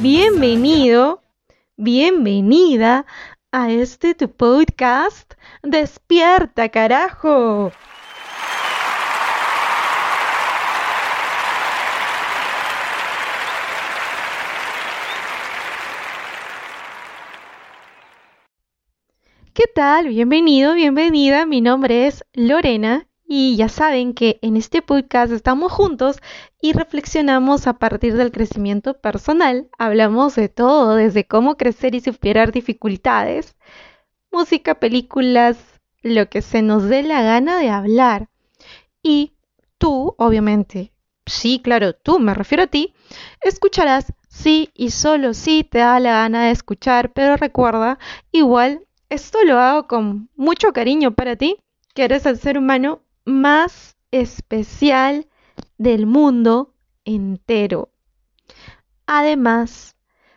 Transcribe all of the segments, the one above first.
Bienvenido, bienvenida a este tu podcast Despierta, carajo. ¿Qué tal? Bienvenido, bienvenida. Mi nombre es Lorena y ya saben que en este podcast estamos juntos y reflexionamos a partir del crecimiento personal. Hablamos de todo, desde cómo crecer y superar dificultades, música, películas, lo que se nos dé la gana de hablar. Y tú, obviamente, sí, claro, tú, me refiero a ti, escucharás sí y solo sí te da la gana de escuchar, pero recuerda, igual esto lo hago con mucho cariño para ti, que eres el ser humano más especial del mundo entero. Además,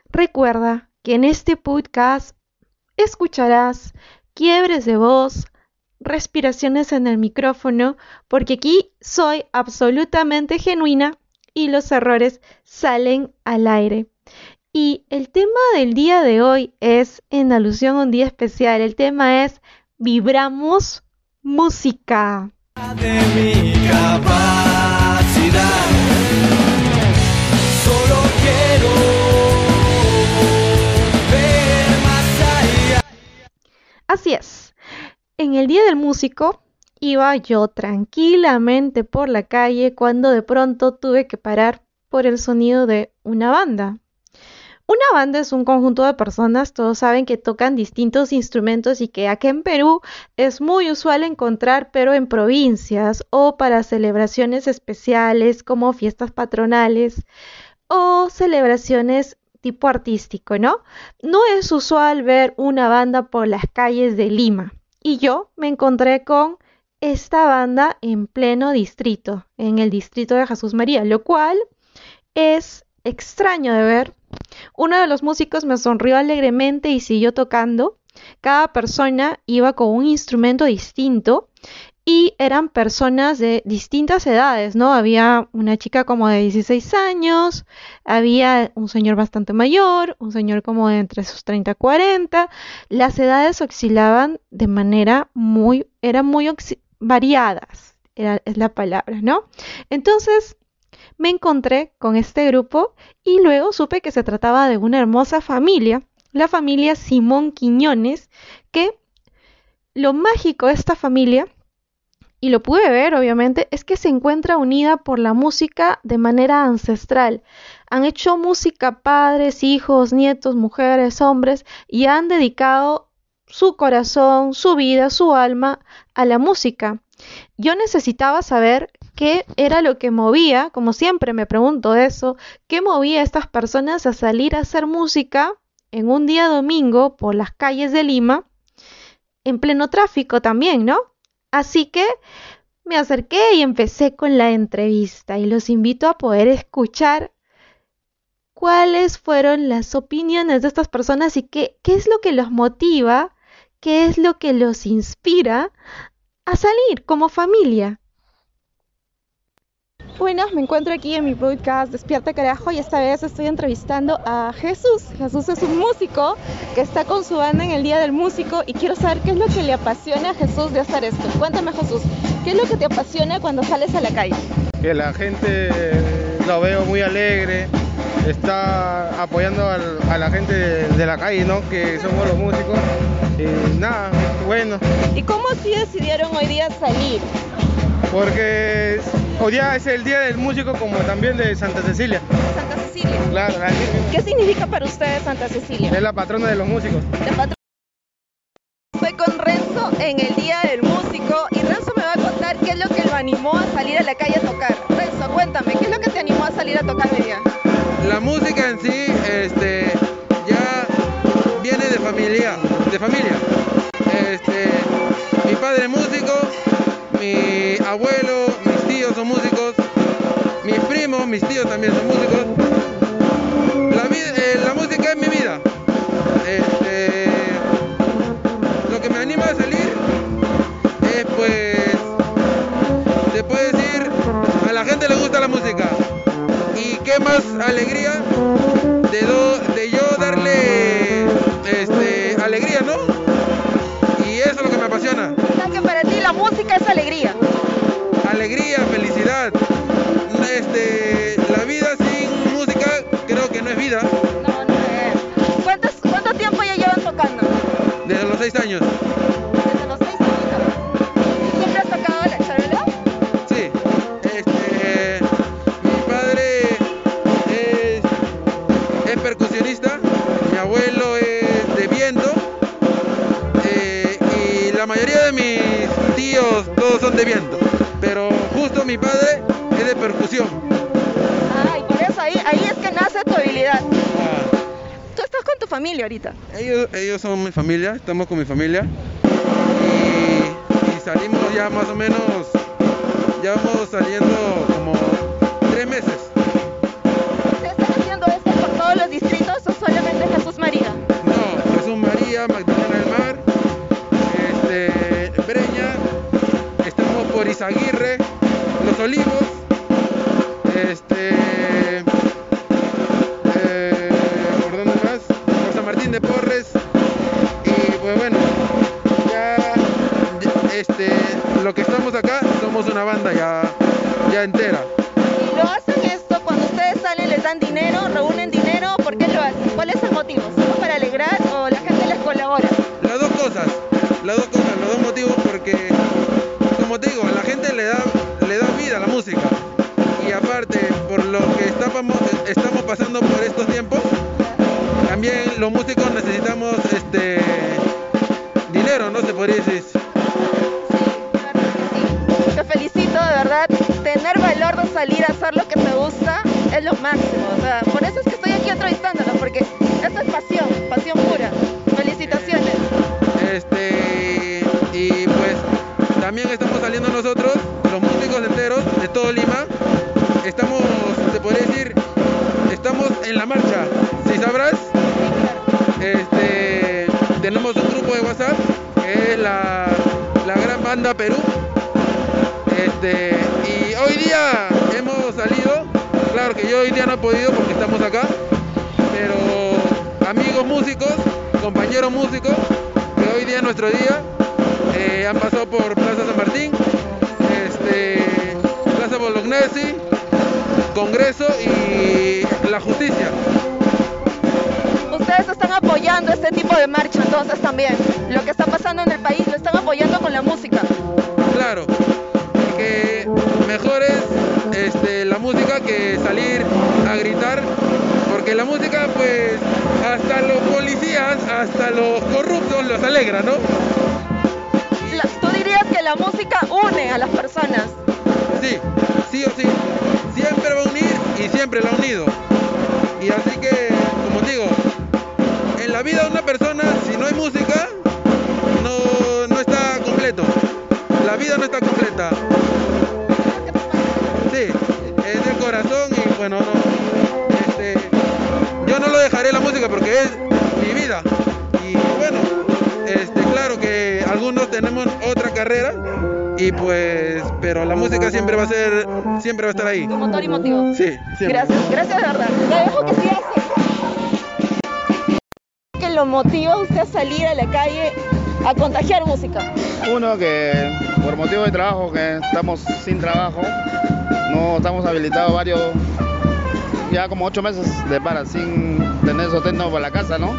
recuerda que en este podcast escucharás quiebres de voz, respiraciones en el micrófono, porque aquí soy absolutamente genuina y los errores salen al aire. Y el tema del día de hoy es, en alusión a un día especial, el tema es Vibramos música. Así es. En el Día del Músico iba yo tranquilamente por la calle cuando de pronto tuve que parar por el sonido de una banda. Una banda es un conjunto de personas, todos saben que tocan distintos instrumentos y que aquí en Perú es muy usual encontrar, pero en provincias o para celebraciones especiales como fiestas patronales o celebraciones tipo artístico, ¿no? No es usual ver una banda por las calles de Lima. Y yo me encontré con esta banda en pleno distrito, en el distrito de Jesús María, lo cual es extraño de ver uno de los músicos me sonrió alegremente y siguió tocando. Cada persona iba con un instrumento distinto y eran personas de distintas edades, ¿no? Había una chica como de 16 años, había un señor bastante mayor, un señor como de entre sus 30 y 40. Las edades oscilaban de manera muy, eran muy variadas, es la palabra, ¿no? Entonces, me encontré con este grupo y luego supe que se trataba de una hermosa familia, la familia Simón Quiñones, que lo mágico de esta familia, y lo pude ver obviamente, es que se encuentra unida por la música de manera ancestral. Han hecho música padres, hijos, nietos, mujeres, hombres, y han dedicado su corazón, su vida, su alma a la música. Yo necesitaba saber qué era lo que movía, como siempre me pregunto eso, qué movía a estas personas a salir a hacer música en un día domingo por las calles de Lima, en pleno tráfico también, ¿no? Así que me acerqué y empecé con la entrevista y los invito a poder escuchar cuáles fueron las opiniones de estas personas y qué, qué es lo que los motiva, qué es lo que los inspira a salir como familia. Buenas, me encuentro aquí en mi podcast Despierta Carajo y esta vez estoy entrevistando a Jesús. Jesús es un músico que está con su banda en el Día del Músico y quiero saber qué es lo que le apasiona a Jesús de hacer esto. Cuéntame Jesús, ¿qué es lo que te apasiona cuando sales a la calle? Que la gente lo veo muy alegre, está apoyando a la gente de la calle, ¿no? Que somos los músicos. Y nada, bueno. ¿Y cómo así decidieron hoy día salir? Porque hoy día es el día del músico como también de Santa Cecilia. Santa Cecilia. Claro, ¿Qué significa para ustedes Santa Cecilia? Es la patrona de los músicos. Estoy con Renzo en el día del músico y Renzo me va a contar qué es lo que lo animó a salir a la calle a tocar. Renzo, cuéntame, ¿qué es lo que te animó a salir a tocar hoy día? La música en sí, este, ya viene de familia, de familia. Este, mi padre músico, mi abuelo, mis tíos son músicos, mis primos, mis tíos también son músicos. La, eh, música es mi vida. Este, lo que me anima a salir es pues, se puede decir, a la gente le gusta la música. Y qué más alegría de, yo darle este, alegría, ¿no? La mayoría de mis tíos todos son de viento, pero justo mi padre es de percusión. Ah, y por eso ahí, ahí es que nace tu habilidad. Ah. Tú estás con tu familia ahorita. Ellos, ellos son mi familia, estamos con mi familia. Y, y salimos ya más o menos, ya vamos saliendo como tres meses. Solamente Jesús María? No, Jesús María, Magdalena del Mar Breña, estamos por Izaguirre, Los Olivos, este, eh, ¿por dónde más? Por San Martín de Porres y pues bueno, ya este, lo que estamos acá somos una banda ya, ya entera. ¿Y ¿Cuál es el motivo? ¿Solo para alegrar o la gente les colabora? Las dos cosas las dos cosas, los dos motivos porque, como te digo, a la gente le da, le da vida a la música. Y aparte, por lo que estamos, estamos pasando por estos tiempos, también los músicos necesitamos este dinero, ¿no? Se podría decir. Sí, claro que sí. Te felicito, de verdad. Tener valor de salir a hacer Perú. Este, y hoy día hemos salido, claro que yo hoy día no he podido porque estamos acá, pero amigos músicos, compañeros músicos, hoy día nuestro día. Eh, han pasado por Plaza San Martín, este, Plaza Bolognesi, Congreso y la Justicia. Ustedes están apoyando este tipo de marcha entonces también. Lo que está pasando en el país lo están apoyando con la música. Claro, porque mejor es este, la música que salir a gritar porque la música pues hasta los policías, hasta los corruptos los alegra, ¿no? ¿Tú dirías que la música une a las personas? Sí, sí o sí. Siempre va a unir y siempre la ha unido. Y así que, como digo, la vida de una persona, si no hay música, no, no está completo. La vida no está completa. Sí, es del corazón y bueno, no, yo no lo dejaré la música porque es mi vida. Y bueno, este, claro que algunos tenemos otra carrera y pues, pero la música siempre va a ser, siempre va a estar ahí. Tu motor y motivo. Sí, Gracias, gracias de verdad. Te dejo que sigas. Lo motiva usted a salir a la calle a contagiar música. Uno que por motivo de trabajo, que estamos sin trabajo, no estamos habilitados varios ya como ocho meses de para sin tener sostento para la casa, ¿no?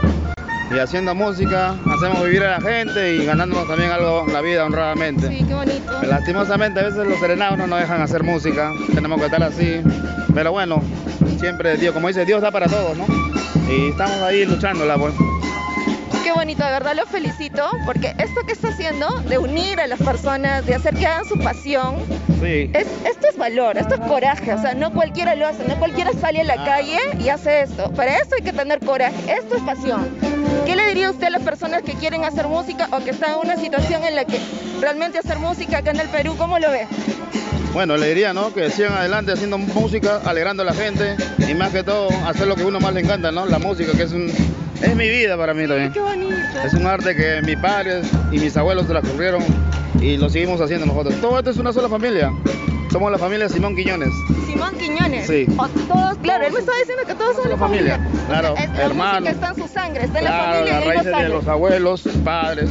Y haciendo música, hacemos vivir a la gente y ganándonos también algo la vida honradamente. Sí, qué bonito. lastimosamente a veces los serenados no nos dejan hacer música, tenemos que estar así. Pero bueno, siempre Dios, como dice, Dios da para todos, ¿no? Y estamos ahí luchándola, pues qué bonito, de verdad lo felicito, porque esto que está haciendo, de unir a las personas, de hacer que hagan su pasión, es, esto es valor, esto es coraje, o sea, no cualquiera lo hace, no cualquiera sale a la ah. calle y hace esto. Para esto hay que tener coraje, esto es pasión. ¿Qué le diría usted a las personas que quieren hacer música o que están en una situación en la que realmente hacer música acá en el Perú, ¿cómo lo ve? Bueno, le diría, ¿no? Que sigan adelante haciendo música, alegrando a la gente y más que todo hacer lo que uno más le encanta, ¿no? La música, que es un es mi vida para mí también. Qué bonito. Es un arte que mis padres y mis abuelos se la ocurrieron y lo seguimos haciendo nosotros. Todo esto es una sola familia. Somos la familia Simón Quiñones. Simón Quiñones. Sí. O todos, claro, él me estaba diciendo que todos son la familia. Claro, O sea, es- la hermano. está en su sangre, está en la Claro, familia las raíces de los abuelos, padres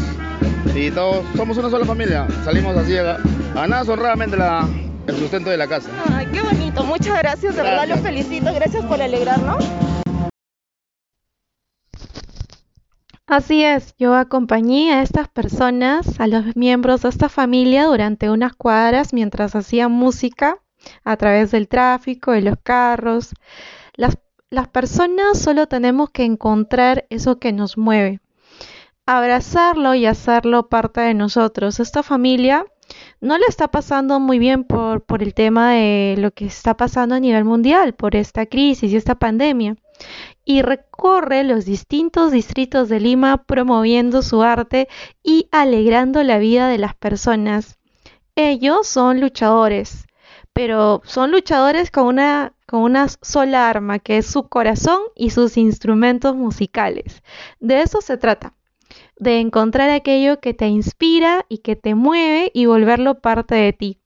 y todos somos una sola familia. Salimos así a, a nada honradamente la, el sustento de la casa. Ay, qué bonito. Muchas gracias, de verdad los felicito. Gracias por alegrarnos. Así es, yo acompañé a estas personas, a los miembros de esta familia durante unas cuadras mientras hacían música a través del tráfico, de los carros. Las, las personas solo tenemos que encontrar eso que nos mueve, abrazarlo y hacerlo parte de nosotros. Esta familia no le está pasando muy bien por, por el tema de lo que está pasando a nivel mundial, por esta crisis y esta pandemia y recorre los distintos distritos de Lima promoviendo su arte y alegrando la vida de las personas. Ellos son luchadores, pero son luchadores con una, con una sola arma, que es su corazón y sus instrumentos musicales. De eso se trata, de encontrar aquello que te inspira y que te mueve y volverlo parte de ti.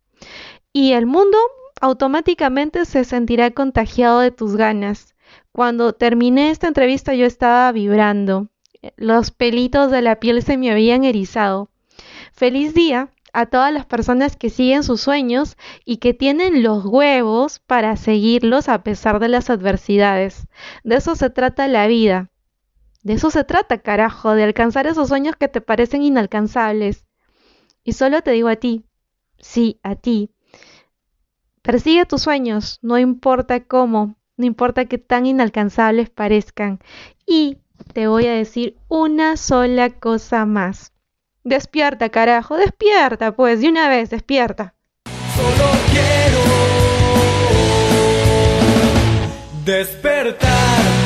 Y el mundo automáticamente se sentirá contagiado de tus ganas. Cuando terminé esta entrevista yo estaba vibrando. Los pelitos de la piel se me habían erizado. Feliz día a todas las personas que siguen sus sueños y que tienen los huevos para seguirlos a pesar de las adversidades. De eso se trata la vida. De eso se trata, carajo, de alcanzar esos sueños que te parecen inalcanzables. Y solo te digo a ti, sí, a ti. Persigue tus sueños, no importa cómo, no importa qué tan inalcanzables parezcan. Y te voy a decir una sola cosa más. Despierta, carajo, despierta, pues, de una vez, despierta. Solo quiero despertar